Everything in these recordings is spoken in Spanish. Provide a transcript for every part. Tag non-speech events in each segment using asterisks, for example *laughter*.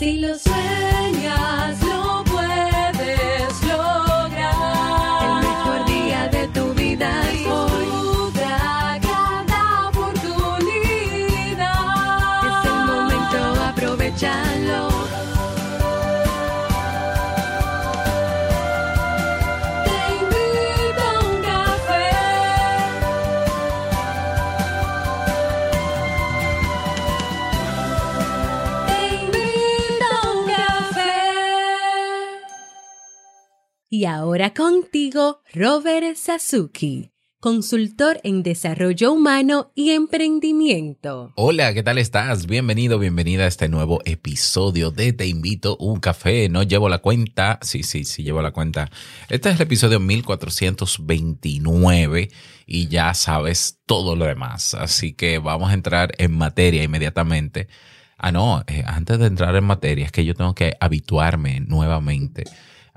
Si lo sueñas, Y ahora contigo, Robert Sasuki, consultor en desarrollo humano y emprendimiento. Hola, ¿qué tal estás? Bienvenido, bienvenida a este nuevo episodio de Te invito un café. No llevo la cuenta. Sí, sí, sí, llevo la cuenta. Este es el episodio 1429 y ya sabes todo lo demás. Así que vamos a entrar en materia inmediatamente. Ah, no, eh, antes de entrar en materia es que yo tengo que habituarme nuevamente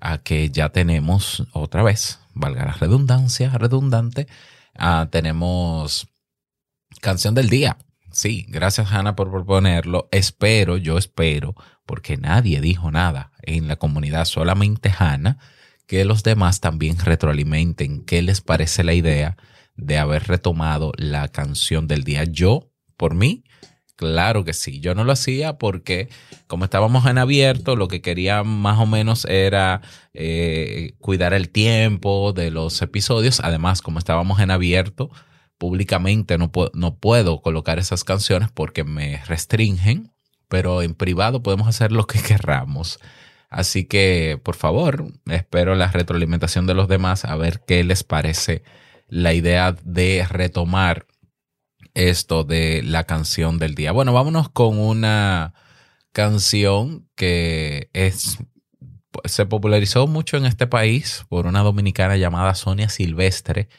a que ya tenemos otra vez, valga la redundancia, redundante, ah, tenemos canción del día. Sí, gracias Hanna por proponerlo. Espero, yo espero, porque nadie dijo nada en la comunidad, solamente Hanna, que los demás también retroalimenten qué les parece la idea de haber retomado la canción del día. Yo, por mí, Claro que sí, yo no lo hacía porque como estábamos en abierto, lo que quería más o menos era eh, cuidar el tiempo de los episodios. Además, como estábamos en abierto, públicamente no, no puedo colocar esas canciones porque me restringen, pero en privado podemos hacer lo que *laughs* querramos. Así que, por favor, espero la retroalimentación de los demás a ver qué les parece la idea de retomar esto de la canción del día. Bueno, vámonos con una canción que es se popularizó mucho en este país por una dominicana llamada Sonia Silvestre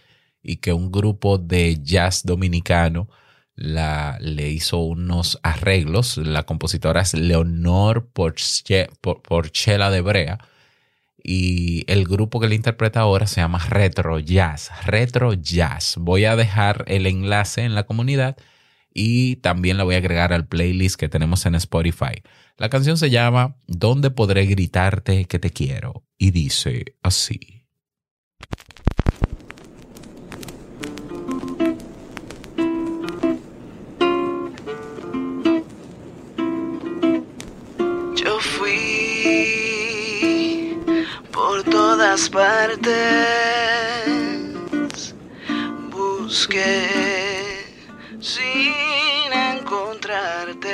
y que un grupo de jazz dominicano la, le hizo unos arreglos. La compositora es Leonor Porche- Por- Porchela de Brea y el grupo que le interpreta ahora se llama Retro Jazz. Retro Jazz. Voy a dejar el enlace en la comunidad y también la voy a agregar al playlist que tenemos en Spotify. La canción se llama ¿Dónde podré gritarte que te quiero? Y dice así. Partes, busqué sin encontrarte.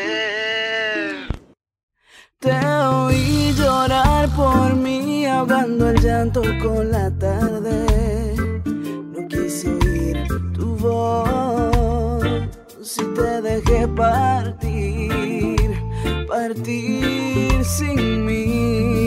Te oí llorar por mí, ahogando el llanto con la tarde. No quise oír tu voz, si te dejé partir, partir sin mí.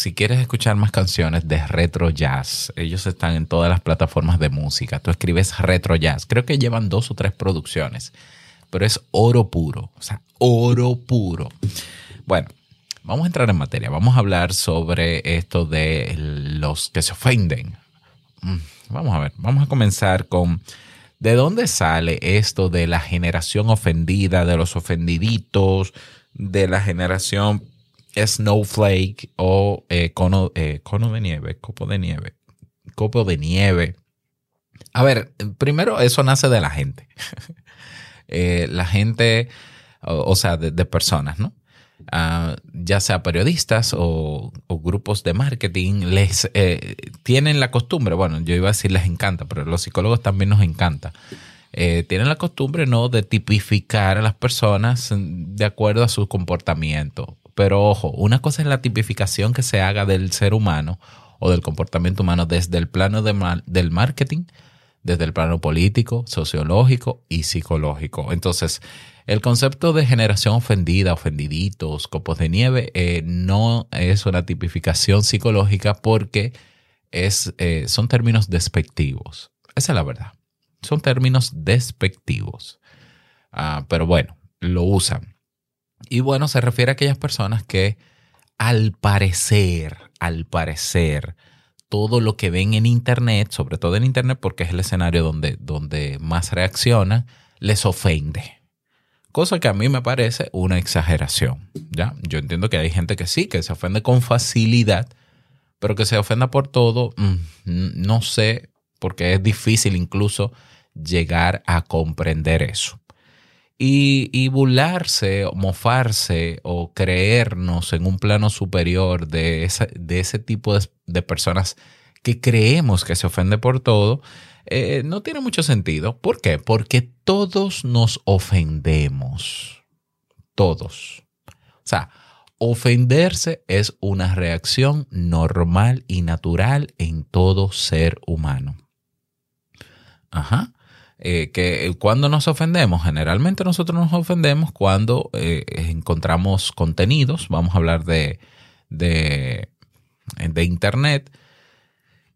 Si quieres escuchar más canciones de retro jazz, ellos están en todas las plataformas de música. Tú escribes retro jazz. Creo que llevan dos o tres producciones, pero es oro puro. O sea, oro puro. Bueno, vamos a entrar en materia. Vamos a hablar sobre esto de los que se ofenden. Mm, Vamos a ver, vamos a comenzar con ¿de dónde sale esto de la generación ofendida, de los ofendiditos, de la generación snowflake o eh, cono, eh, cono de nieve, copo de nieve, copo de nieve? A ver, primero eso nace de la gente. *laughs* Eh, la gente, o, sea, de, personas, ¿no? Uh, ya sea periodistas o, grupos de marketing, les tienen la costumbre, bueno, yo iba a decir les encanta, pero los psicólogos también nos encanta. Tienen la costumbre, ¿no?, de tipificar a las personas de acuerdo a su comportamiento. Pero ojo, una cosa es la tipificación que se haga del ser humano o del comportamiento humano desde el plano de, del marketing, desde el plano político, sociológico y psicológico. Entonces, el concepto de generación ofendida, ofendiditos, copos de nieve, eh, no es una tipificación psicológica porque es, eh, son términos despectivos. Esa es la verdad. Son términos despectivos. Uh, pero bueno, lo usan. Y bueno, se refiere a aquellas personas que al parecer, al parecer, todo lo que ven en Internet, sobre todo en Internet porque es el escenario donde, donde más reaccionan, les ofende. Cosa que a mí me parece una exageración. ¿ya? Yo entiendo que hay gente que sí, que se ofende con facilidad, pero que se ofenda por todo, mmm, no sé, porque es difícil incluso llegar a comprender eso. Y, y, burlarse, mofarse o creernos en un plano superior de, de ese tipo de, de, personas que creemos que se ofende por todo, eh, no tiene mucho sentido. ¿Por qué? Porque todos nos ofendemos. Todos. O sea, ofenderse es una reacción normal y natural en todo ser humano. Ajá. Eh, que cuando nos ofendemos, generalmente nosotros nos ofendemos cuando eh, encontramos contenidos, vamos a hablar de, de, Internet,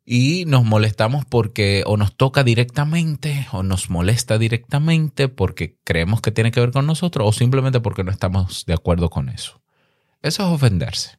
y nos molestamos porque o nos toca directamente o nos molesta directamente porque creemos que tiene que ver con nosotros o simplemente porque no estamos de acuerdo con eso. Eso es ofenderse.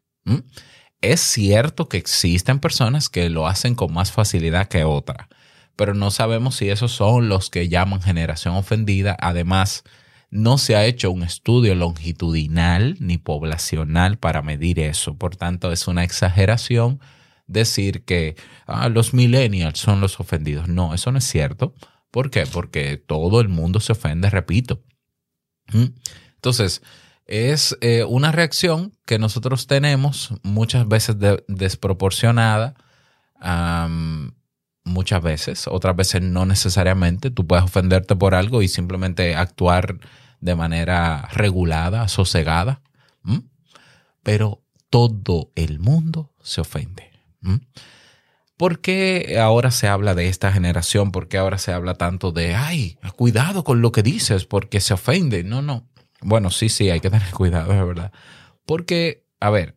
Es cierto que existen personas que lo hacen con más facilidad que otras pero no sabemos si esos son los que llaman generación ofendida. Además, no se ha hecho un estudio longitudinal ni poblacional para medir eso. Por tanto, es una exageración decir que ah, los millennials son los ofendidos. No, eso no es cierto. ¿Por qué? Porque todo el mundo se ofende, repito. ¿Mm? Entonces, es eh, una reacción que nosotros tenemos muchas veces de, desproporcionada. Muchas veces, otras veces no necesariamente. Tú puedes ofenderte por algo y simplemente actuar de manera regulada, sosegada. Pero todo el mundo se ofende. ¿Por qué ahora se habla de esta generación? ¿Por qué ahora se habla tanto de, ay, cuidado con lo que dices porque se ofende? No, no. Bueno, sí, sí, hay que tener *laughs* cuidado, es verdad. Porque, a ver,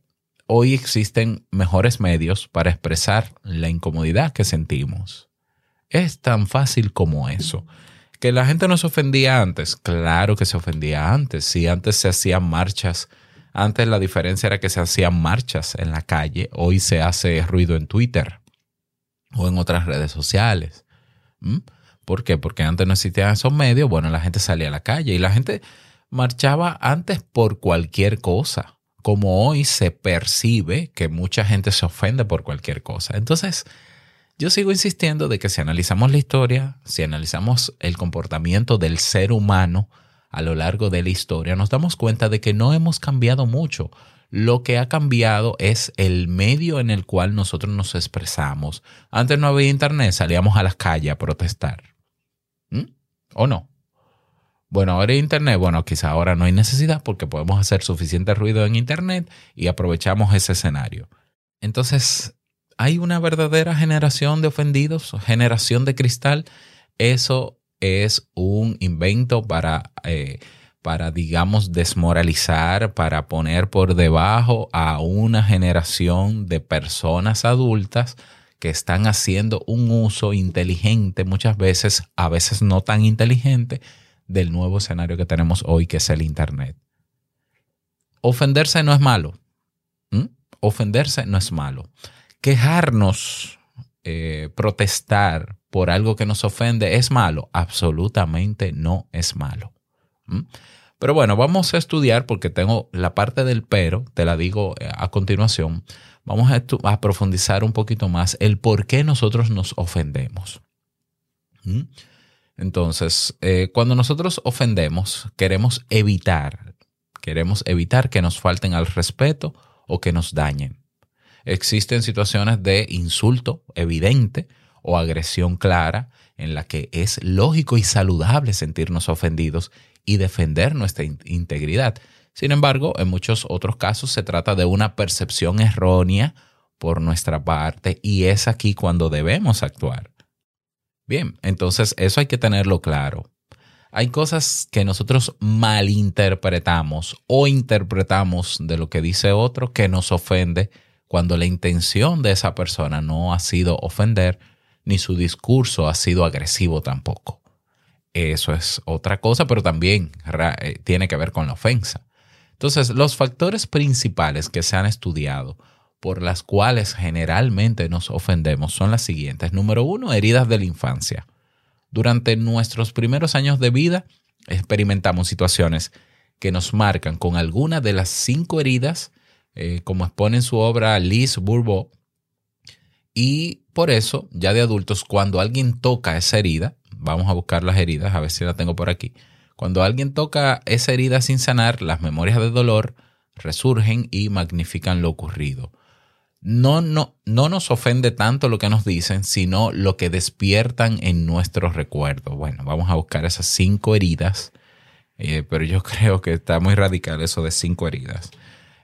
hoy existen mejores medios para expresar la incomodidad que sentimos. Es tan fácil como eso. Que la gente no se ofendía antes, claro que se ofendía antes. Si antes se hacían marchas, antes la diferencia era que se hacían marchas en la calle, hoy se hace ruido en Twitter o en otras redes sociales. ¿Mm? ¿Por qué? Porque antes no existían esos medios, bueno, la gente salía a la calle y la gente marchaba antes por cualquier cosa como hoy se percibe que mucha gente se ofende por cualquier cosa. Entonces, yo sigo insistiendo de que si analizamos la historia, si analizamos el comportamiento del ser humano a lo largo de la historia, nos damos cuenta de que no hemos cambiado mucho. Lo que ha cambiado es el medio en el cual nosotros nos expresamos. Antes no había internet, salíamos a las calles a protestar. ¿Mm? ¿O no? Bueno, ahora Internet, bueno, quizá ahora no hay necesidad porque podemos hacer suficiente ruido en Internet y aprovechamos ese escenario. Entonces, ¿hay una verdadera generación de ofendidos, generación de cristal? Eso es un invento para, eh, para, digamos, desmoralizar, para poner por debajo a una generación de personas adultas que están haciendo un uso inteligente, muchas veces, a veces no tan inteligente, del nuevo escenario que tenemos hoy, que es el Internet. Ofenderse no es malo. Ofenderse no es malo. Quejarnos, eh, protestar por algo que nos ofende es malo. Absolutamente no es malo. Pero bueno, vamos a estudiar porque tengo la parte del pero, te la digo eh, a continuación. Vamos a, profundizar un poquito más el por qué nosotros nos ofendemos. Entonces, eh, cuando nosotros ofendemos, queremos evitar, queremos evitar que nos falten al respeto o que nos dañen. Existen situaciones de insulto evidente o agresión clara en la que es lógico y saludable sentirnos ofendidos y defender nuestra integridad. Sin embargo, en muchos otros casos se trata de una percepción errónea por nuestra parte y es aquí cuando debemos actuar. Bien, entonces eso hay que tenerlo claro. Hay cosas que nosotros malinterpretamos o interpretamos de lo que dice otro que nos ofende cuando la intención de esa persona no ha sido ofender ni su discurso ha sido agresivo tampoco. Eso es otra cosa, pero también eh, tiene que ver con la ofensa. Entonces, los factores principales que se han estudiado por las cuales generalmente nos ofendemos son las siguientes. Número uno, heridas de la infancia. Durante nuestros primeros años de vida experimentamos situaciones que nos marcan con alguna de las cinco heridas, eh, como expone en su obra Liz Bourbeau. Y por eso, ya de adultos, cuando alguien toca esa herida, vamos a buscar las heridas, a ver si la tengo por aquí. Cuando alguien toca esa herida sin sanar, las memorias de dolor resurgen y magnifican lo ocurrido. No, no, no nos ofende tanto lo que nos dicen, sino lo que despiertan en nuestros recuerdos. Bueno, vamos a buscar esas cinco heridas, eh, pero yo *laughs* creo que está muy radical eso de cinco heridas.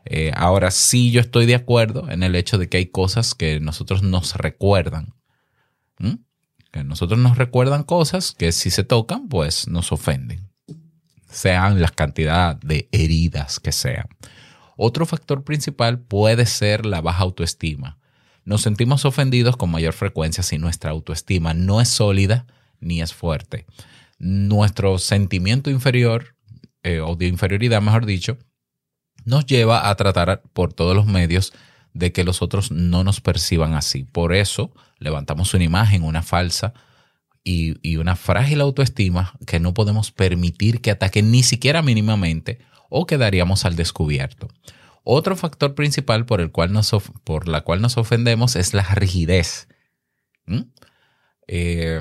Eh, ahora sí, yo estoy de acuerdo en el hecho de que hay cosas que nosotros nos recuerdan que nosotros nos recuerdan cosas que si se tocan, pues nos ofenden, sean las cantidades de heridas que sean. Otro factor principal puede ser la baja autoestima. Nos sentimos ofendidos con mayor frecuencia si nuestra autoestima no es sólida ni es fuerte. Nuestro sentimiento inferior, eh, o de inferioridad, mejor dicho, nos lleva a tratar por todos los medios de que los otros no nos perciban así. Por eso levantamos una imagen, una falsa y, una frágil autoestima que no podemos permitir que ataquen ni siquiera mínimamente o quedaríamos al descubierto. Otro factor principal por el cual nos, por la cual nos ofendemos es la rigidez. ¿Mm? Eh,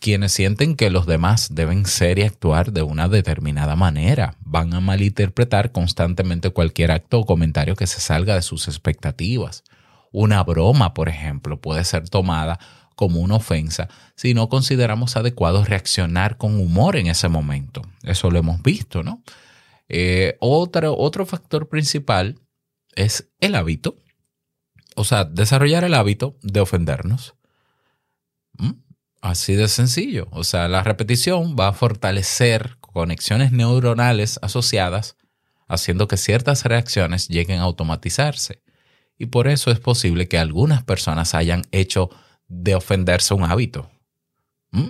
quienes sienten que los demás deben ser y actuar de una determinada manera van a malinterpretar constantemente cualquier acto o comentario que se salga de sus expectativas. Una broma, por ejemplo, puede ser tomada como una ofensa si no consideramos adecuado reaccionar con humor en ese momento. Eso lo hemos visto, ¿no? Eh, otro, otro factor principal es el hábito. O sea, desarrollar el hábito de ofendernos. ¿Mm? Así de sencillo. O sea, la repetición va a fortalecer conexiones neuronales asociadas, haciendo que ciertas reacciones lleguen a automatizarse. Y por eso es posible que algunas personas hayan hecho de ofenderse un hábito.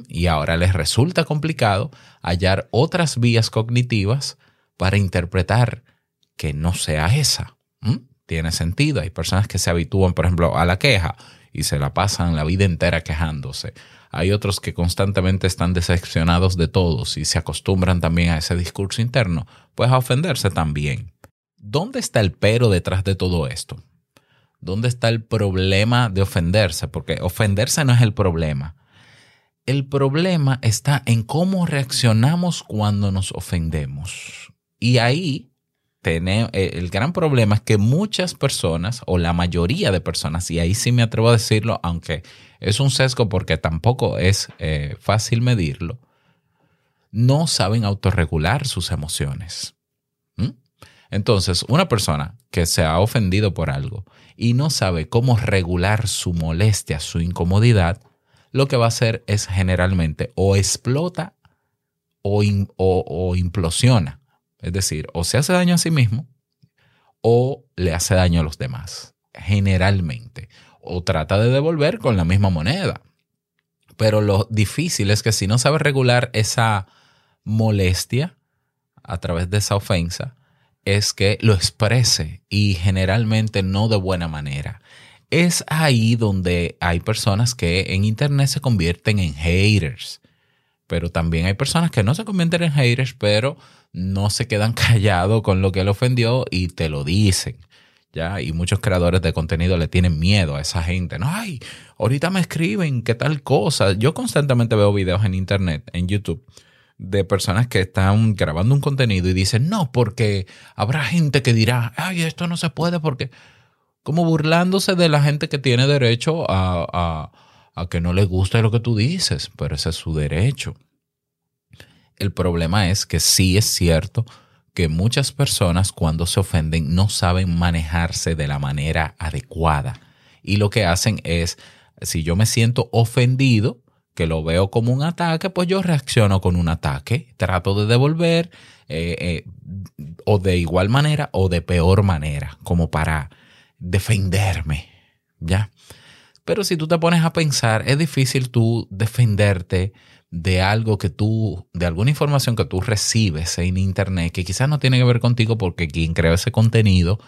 Y ahora les resulta complicado hallar otras vías cognitivas para interpretar que no sea esa. Tiene sentido. Hay personas que se habitúan, por ejemplo, a la queja y se la pasan la vida entera quejándose. Hay otros que constantemente están decepcionados de todos y se acostumbran también a ese discurso interno, pues a ofenderse también. ¿Dónde está el pero detrás de todo esto? ¿Dónde está el problema de ofenderse? Porque ofenderse no es el problema. El problema está en cómo reaccionamos cuando nos ofendemos. Y ahí tenemos, eh, el gran problema es que muchas personas, o la mayoría de personas, y ahí sí me atrevo a decirlo, aunque es un sesgo porque tampoco es eh, fácil medirlo, no saben autorregular sus emociones. Entonces, una persona que se ha ofendido por algo y no sabe cómo regular su molestia, su incomodidad, lo que va a hacer es generalmente o explota o, o- o implosiona. Es decir, o se hace daño a sí mismo o le hace daño a los demás, generalmente. O trata de devolver con la misma moneda. Pero lo difícil es que si no sabes regular esa molestia a través de esa ofensa, es que lo exprese y generalmente no de buena manera. Es ahí donde hay personas que en Internet se convierten en haters. Pero también hay personas que no se convierten en haters, pero no se quedan *laughs* callados con lo que él ofendió y te lo dicen. ¿ya? Y muchos creadores de contenido le tienen miedo a esa gente. No, ay, ahorita me escriben qué tal cosa. Yo constantemente veo videos en internet, en YouTube, de personas que están grabando un contenido y dicen, no, porque habrá gente que dirá, ay, esto no se puede porque... Como burlándose de la gente que tiene derecho a, a que no le guste lo que tú dices, pero ese es su derecho. El problema es que sí es cierto que muchas personas cuando se ofenden no saben manejarse de la manera adecuada. Y lo que hacen es, si yo me siento ofendido, que lo veo como un ataque, pues yo reacciono con un ataque, trato de devolver eh, eh, o de igual manera o de peor manera, como para defenderme, ¿ya? Pero si tú te pones a pensar, es difícil tú defenderte de algo que tú, de alguna información que tú recibes en internet que quizás no tiene que ver contigo porque quien creó ese contenido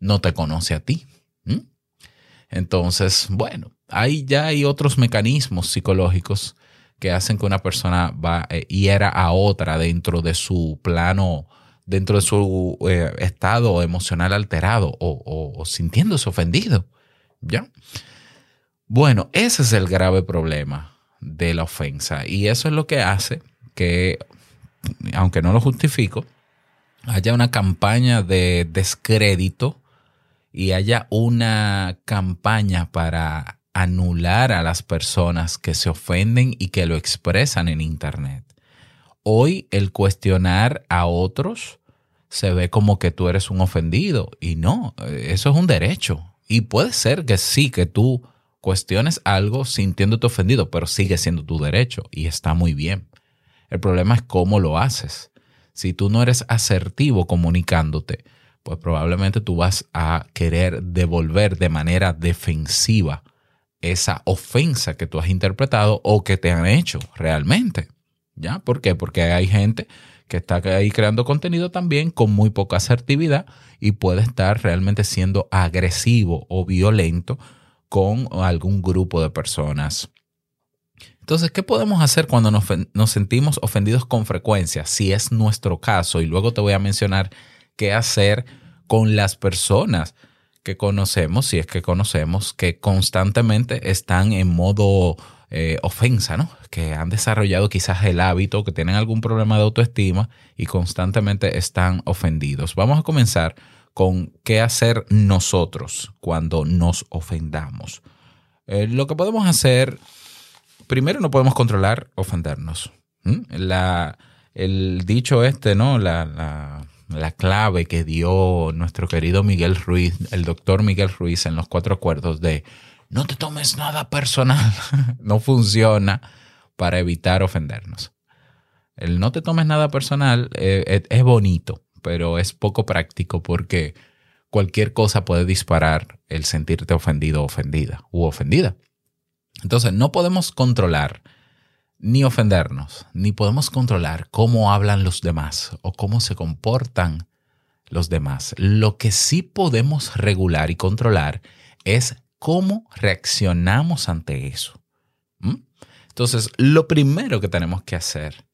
no te conoce a ti. Entonces, bueno, ahí ya hay otros mecanismos psicológicos que hacen que una persona va eh, hiera a otra dentro de su plano, dentro de su eh, estado emocional alterado o, o- o sintiéndose ofendido. ¿Ya? Bueno, ese es el grave problema de la ofensa. Y eso es lo que hace que, aunque no lo justifico, haya una campaña de descrédito y haya una campaña para anular a las personas que se ofenden y que lo expresan en Internet. Hoy el cuestionar a otros se ve como que tú eres un ofendido y no, eso es un derecho. Y puede ser que sí, que tú cuestiones algo sintiéndote ofendido, pero sigue siendo tu derecho y está muy bien. El problema es cómo lo haces. Si tú no eres asertivo comunicándote, pues probablemente tú vas a querer devolver de manera defensiva esa ofensa que tú has interpretado o que te han hecho realmente. ¿Ya? ¿Por qué? Porque hay gente que está ahí creando contenido también con muy poca asertividad y puede estar realmente siendo agresivo o violento con algún grupo de personas. Entonces, ¿qué podemos hacer cuando nos, sentimos ofendidos con frecuencia? Si es nuestro caso, y luego te voy a mencionar qué hacer con las personas que conocemos, si es que conocemos, que constantemente están en modo eh, ofensa, ¿no? Que han desarrollado quizás el hábito, que tienen algún problema de autoestima y constantemente están ofendidos. Vamos a comenzar con qué hacer nosotros cuando nos ofendamos. Eh, lo que podemos hacer, primero no podemos controlar ofendernos. ¿Mm? La, el dicho este, ¿no? La, la, la clave que dio nuestro querido Miguel Ruiz, el doctor Miguel Ruiz en los cuatro acuerdos de no te tomes nada personal, *laughs* no funciona para evitar ofendernos. El no te tomes nada personal eh, es, es bonito, pero es poco práctico porque cualquier cosa puede disparar el sentirte ofendido o ofendida u ofendida. Entonces, no podemos controlar ni ofendernos, ni podemos controlar cómo hablan los demás o cómo se comportan los demás. Lo que sí podemos regular y controlar es cómo reaccionamos ante eso. ¿Mm? Entonces, lo primero que tenemos que hacer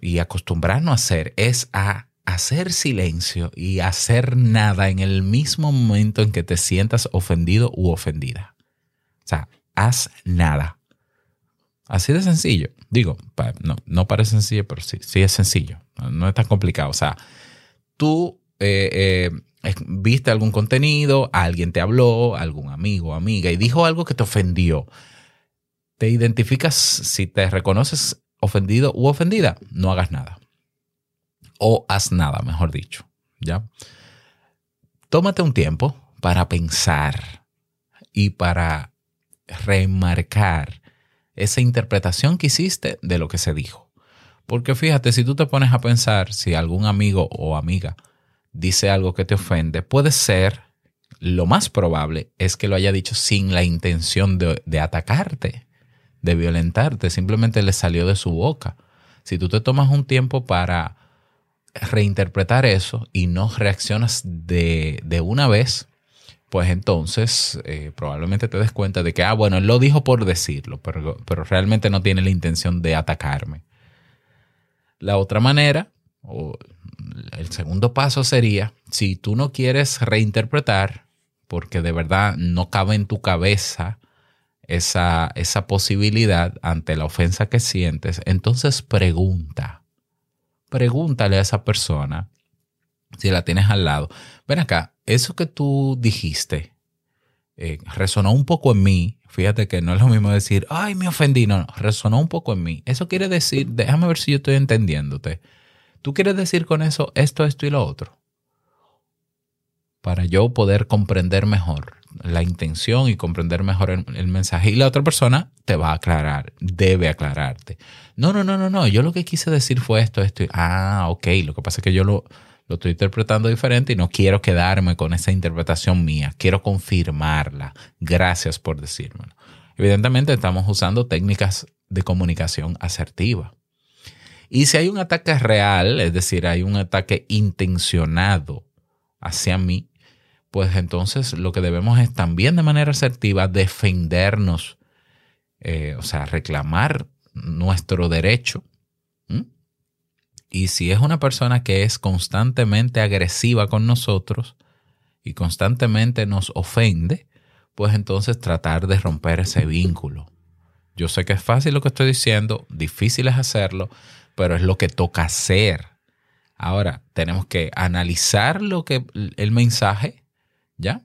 y acostumbrarnos a hacer es a hacer silencio y hacer nada en el mismo momento en que te sientas ofendido u ofendida. O sea, haz nada. Así de sencillo. Digo, no, no parece sencillo, pero sí, sí es sencillo. No, es tan complicado. O sea, tú eh, eh, viste algún contenido, alguien te habló, algún amigo o amiga, y dijo algo que te ofendió. Te identificas, si te reconoces ofendido u ofendida, no hagas nada. O haz nada, mejor dicho. ¿Ya? Tómate un tiempo para pensar y para remarcar esa interpretación que hiciste de lo que se dijo. Porque fíjate, si tú te pones a pensar, si algún amigo o amiga dice algo que te ofende, puede ser, lo más probable es que lo haya dicho sin la intención de, de atacarte, de violentarte, simplemente le salió de su boca. Si tú te tomas un tiempo para reinterpretar eso y no reaccionas de, de una vez, pues entonces eh, probablemente te des cuenta de que, ah, bueno, él lo dijo por decirlo, pero, pero realmente no tiene la intención de atacarme. La otra manera, o el segundo paso sería, si tú no quieres reinterpretar, porque de verdad no cabe en tu cabeza esa, esa posibilidad ante la ofensa que sientes, entonces pregunta. Pregúntale a esa persona, si la tienes al lado, ven acá, eso que tú dijiste eh, resonó un poco en mí. Fíjate que no es lo mismo decir, ay, me ofendí. No, no, resonó un poco en mí. Eso quiere decir, déjame ver si yo estoy entendiéndote. ¿Tú quieres decir con eso esto, esto y lo otro? Para yo poder comprender mejor la intención y comprender mejor el, mensaje. Y la otra persona te va a aclarar, debe aclararte. No, no, no, no, no. Yo lo que quise decir fue esto, esto. Ah, ok. Lo que pasa es que yo lo, lo estoy interpretando diferente y no quiero quedarme con esa interpretación mía, quiero confirmarla. Gracias por decírmelo. Evidentemente estamos usando técnicas de comunicación asertiva. Y si hay un ataque real, es decir, hay un ataque intencionado hacia mí, pues entonces lo que debemos es también de manera asertiva defendernos, eh, o sea, reclamar nuestro derecho y si es una persona que es constantemente agresiva con nosotros y constantemente nos ofende, pues entonces tratar de romper ese vínculo. Yo sé que es fácil lo que estoy diciendo, difícil es hacerlo, pero es lo que toca hacer. Ahora, tenemos que analizar lo que el mensaje, ¿ya?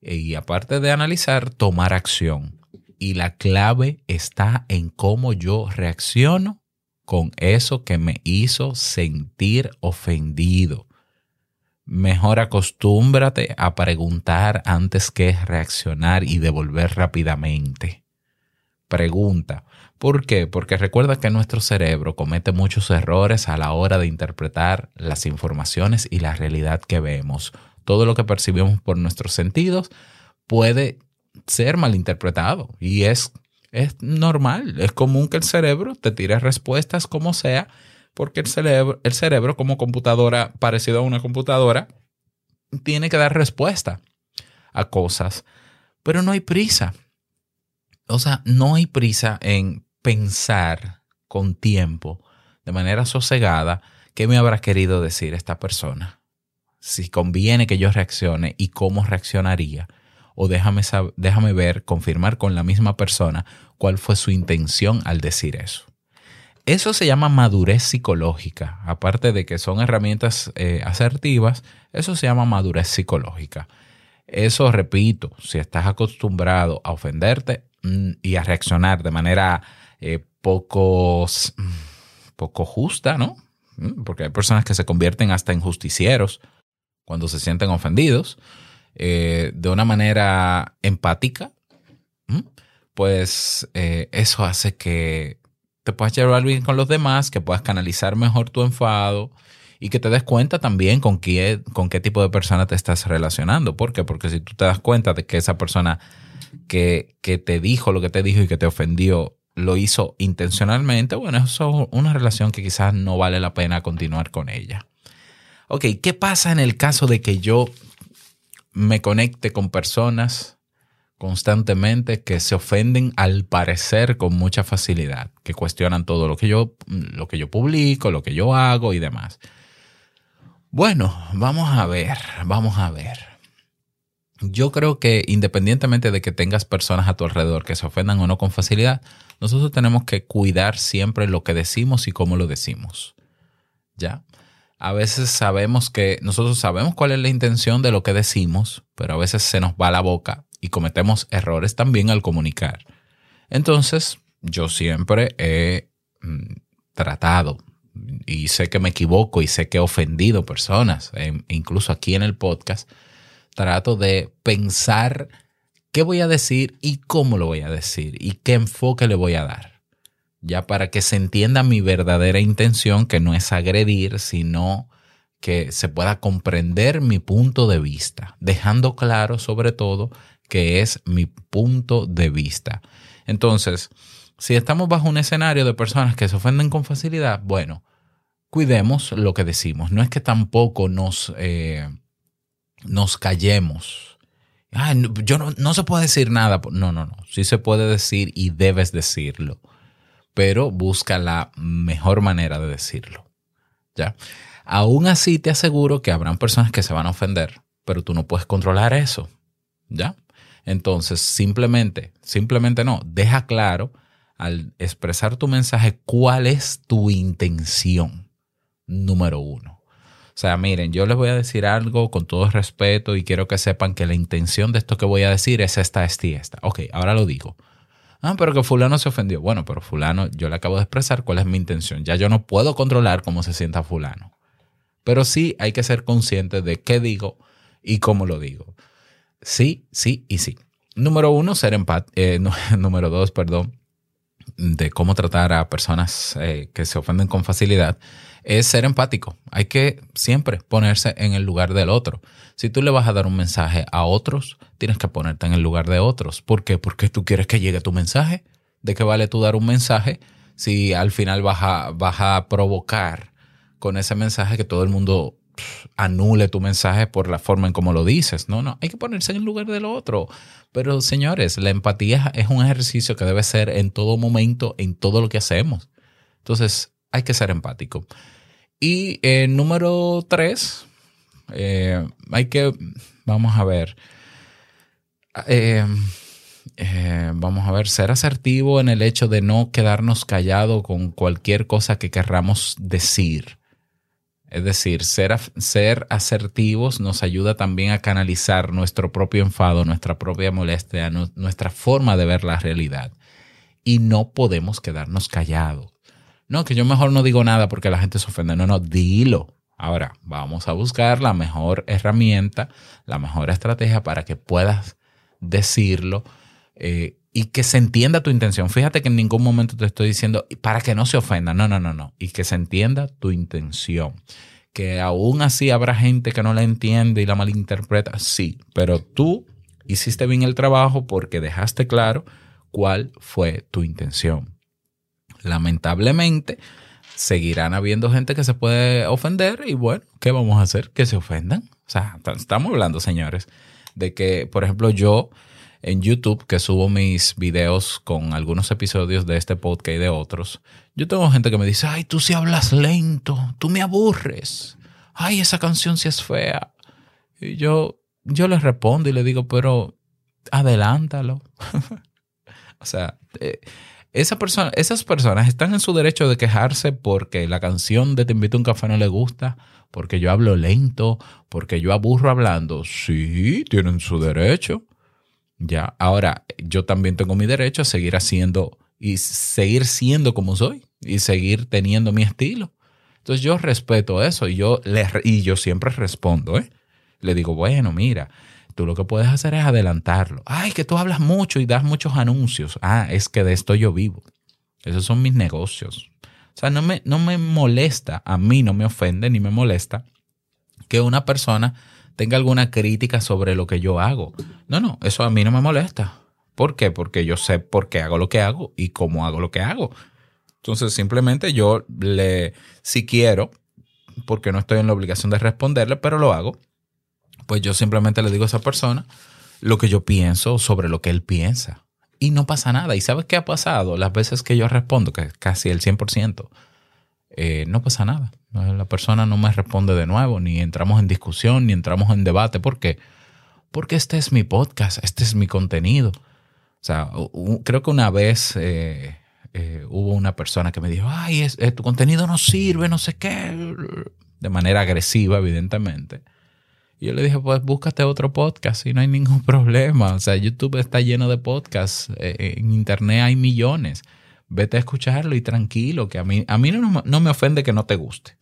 Y aparte de analizar, tomar acción. Y la clave está en cómo yo reacciono con eso que me hizo sentir ofendido. Mejor acostúmbrate a preguntar antes que reaccionar y devolver rápidamente. Pregunta. ¿Por qué? Porque recuerda que nuestro cerebro comete muchos errores a la hora de interpretar las informaciones y la realidad que vemos. Todo lo que percibimos por nuestros sentidos puede ser malinterpretado y es es normal, es común que el cerebro te tire respuestas como sea, porque el cerebro, el cerebro como computadora, parecido a una computadora, tiene que dar respuesta a cosas, pero no hay prisa. O sea, no hay prisa en pensar con tiempo, de manera sosegada, qué me habrá querido decir esta persona. Si conviene que yo reaccione y cómo reaccionaría o déjame, déjame ver, confirmar con la misma persona cuál fue su intención al decir eso. Eso se llama madurez psicológica. Aparte de que son herramientas eh, asertivas, eso se llama madurez psicológica. Eso, repito, si estás acostumbrado a ofenderte mm, y a reaccionar de manera eh, poco, mm, poco justa, ¿no? Mm, porque hay personas que se convierten hasta en justicieros cuando se sienten ofendidos. Eh, de una manera empática, pues eh, eso hace que te puedas llevar bien con los demás, que puedas canalizar mejor tu enfado y que te des cuenta también con qué, con qué tipo de persona te estás relacionando. ¿Por qué? Porque si tú te das cuenta de que esa persona que, que te dijo lo que te dijo y que te ofendió lo hizo intencionalmente, bueno, eso es una relación que quizás no vale la pena continuar con ella. Ok, ¿qué pasa en el caso de que yo me conecte con personas constantemente que se ofenden al parecer con mucha facilidad, que cuestionan todo lo que yo, lo que yo publico, lo que yo hago y demás. Bueno, vamos a ver, vamos a ver. Yo creo que independientemente de que tengas personas a tu alrededor que se ofendan o no con facilidad, nosotros tenemos que cuidar siempre lo que decimos y cómo lo decimos. ¿Ya? A veces sabemos que nosotros sabemos cuál es la intención de lo que decimos, pero a veces se nos va la boca y cometemos errores también al comunicar. Entonces, yo siempre he mm, tratado y sé que me equivoco y sé que he ofendido personas, e incluso aquí en el podcast, trato de pensar qué voy a decir y cómo lo voy a decir y qué enfoque le voy a dar. Ya para que se entienda mi verdadera intención, que no es agredir, sino que se pueda comprender mi punto de vista, dejando claro sobre todo que es mi punto de vista. Entonces, si estamos bajo un escenario de personas que se ofenden con facilidad, bueno, cuidemos lo que decimos. No es que tampoco nos, eh, nos callemos. yo no, no se puede decir nada. No, no, no. Sí se puede decir y debes decirlo. Pero busca la mejor manera de decirlo. ¿Ya? Aún así te aseguro que habrán personas que se van a ofender, pero tú no puedes controlar eso. ¿Ya? Entonces, simplemente, simplemente no, deja claro al expresar tu mensaje cuál es tu intención número uno. O sea, miren, yo les voy a decir algo con todo respeto y quiero que sepan que la intención de esto que voy a decir es esta, esta y esta. Ok, ahora lo digo. Ah, pero que fulano se ofendió. Bueno, pero fulano, yo le acabo de expresar cuál es mi intención. Ya yo no puedo controlar cómo se sienta fulano. Pero sí hay que ser consciente de qué digo y cómo lo digo. Sí, sí y sí. Número uno, ser empático. Eh, *laughs* número dos, perdón, de cómo tratar a personas eh, que se ofenden con facilidad, es ser empático. Hay que siempre ponerse en el lugar del otro. Si tú le vas a dar un mensaje a otros, tienes que ponerte en el lugar de otros. ¿Por qué? Porque tú quieres que llegue tu mensaje. ¿De qué vale tú dar un mensaje si al final vas a, vas a provocar con ese mensaje que todo el mundo anule tu mensaje por la forma en cómo lo dices. No, no, hay que ponerse en el lugar del otro. Pero señores, la empatía es un ejercicio que debe ser en todo momento, en todo lo que hacemos. Entonces, hay que ser empático. Y eh, número tres, eh, hay que, vamos a ver, eh, vamos a ver, ser asertivo en el hecho de no quedarnos callado con cualquier cosa que querramos decir. Es decir, ser, ser asertivos nos ayuda también a canalizar nuestro propio enfado, nuestra propia molestia, nuestra forma de ver la realidad. Y no podemos quedarnos callados. No, que yo mejor no digo nada porque la gente se ofende. No, no, dilo. Ahora, vamos a buscar la mejor herramienta, la mejor estrategia para que puedas decirlo eh, y que se entienda tu intención. Fíjate que en ningún momento te estoy diciendo para que no se ofenda. No, no, no, no. Y que se entienda tu intención. Que aún así habrá gente que no la entiende y la malinterpreta. Sí, pero tú hiciste bien el trabajo porque dejaste claro cuál fue tu intención. Lamentablemente, seguirán habiendo gente que se puede ofender y bueno, ¿qué vamos a hacer? Que se ofendan. O sea, estamos hablando, señores, de que, por ejemplo, yo en YouTube, que subo mis videos con algunos episodios de este podcast y de otros, yo tengo gente que me dice, ay, tú sí hablas lento, tú me aburres, ay, esa canción sí es fea. Y yo, yo les respondo y le digo, pero adelántalo. *laughs* o sea, eh, esa persona, esas personas están en su derecho de quejarse porque la canción de Te invito a un café no le gusta, porque yo hablo lento, porque yo aburro hablando. Sí, tienen su derecho. Ya, ahora yo también tengo mi derecho a seguir haciendo y seguir siendo como soy y seguir teniendo mi estilo. Entonces yo respeto eso y yo, le, y yo siempre respondo, ¿eh? Le digo, bueno, mira, tú lo que puedes hacer es adelantarlo. Ay, que tú hablas mucho y das muchos anuncios. Ah, es que de esto yo vivo. Esos son mis negocios. O sea, no me, no me molesta, a mí no me ofende ni me molesta que una persona tenga alguna crítica sobre lo que yo hago. No, no, eso a mí no me molesta. ¿Por qué? Porque yo sé por qué hago lo que hago y cómo hago lo que hago. Entonces, simplemente yo le, si quiero, porque no estoy en la obligación de responderle, pero lo hago, pues yo simplemente le digo a esa persona lo que yo pienso sobre lo que él piensa. Y no pasa nada. ¿Y sabes qué ha pasado? Las veces que yo respondo, que es casi el 100%, eh, no pasa nada. La persona no me responde de nuevo, ni entramos en discusión, ni entramos en debate. ¿Por qué? Porque este es mi podcast, este es mi contenido. O sea, creo que una vez eh, eh, hubo una persona que me dijo, ay, tu contenido no sirve, no sé qué, de manera agresiva, evidentemente. Y yo le dije, pues búscate otro podcast y no hay ningún *laughs* problema. O sea, YouTube está lleno de podcasts, en Internet hay millones vete a escucharlo y tranquilo, que a mí, a mí no, no me ofende que no te guste.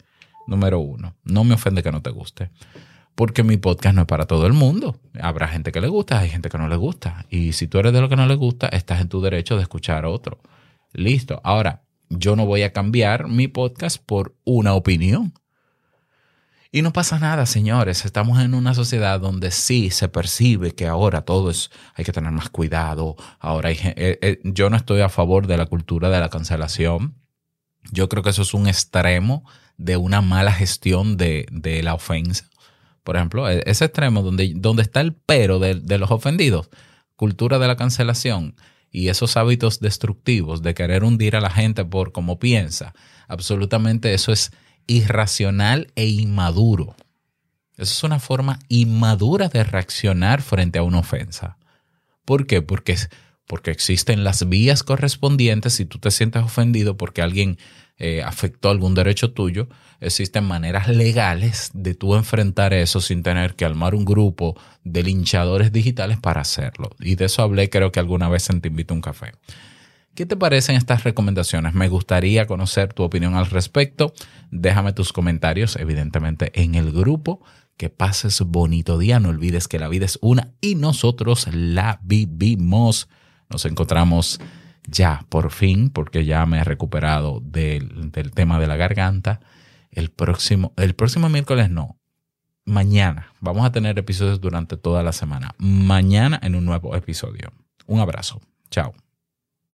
Número uno, no me ofende que no te guste. Porque mi podcast no es para todo el mundo. Habrá gente que le gusta, hay gente que no le gusta. Y si tú eres de lo que no le gusta, estás en tu derecho de escuchar otro. Listo. Ahora, yo no voy a cambiar mi podcast por una opinión. Y no pasa nada, señores. Estamos en una sociedad donde sí se percibe que ahora todo es, hay que tener más cuidado. Ahora eh, eh, yo no estoy a favor de la cultura de la cancelación. Yo creo que eso es un extremo de una mala gestión de, de la ofensa. Por ejemplo, e, ese extremo donde, donde está el pero de, de los ofendidos, cultura de la cancelación y esos hábitos destructivos de querer hundir a la gente por cómo piensa, absolutamente eso es irracional e inmaduro. Eso es una forma inmadura de reaccionar frente a una ofensa. ¿Por qué? Porque, porque existen las vías correspondientes si tú te sientes ofendido porque alguien eh, afectó algún derecho tuyo, existen maneras legales de tú enfrentar eso sin tener que armar un grupo de linchadores digitales para hacerlo. Y de eso hablé creo que alguna vez en Te invito a un café. ¿Qué te parecen estas recomendaciones? Me gustaría conocer tu opinión al respecto. Déjame tus comentarios, evidentemente, en el grupo. Que pases bonito día. No olvides que la vida es una y nosotros la vivimos. Nos encontramos ya, por fin, porque ya me he recuperado del, del tema de la garganta. El próximo, el próximo miércoles no. Mañana. Vamos a tener episodios durante toda la semana. Mañana en un nuevo episodio. Un abrazo. Chao.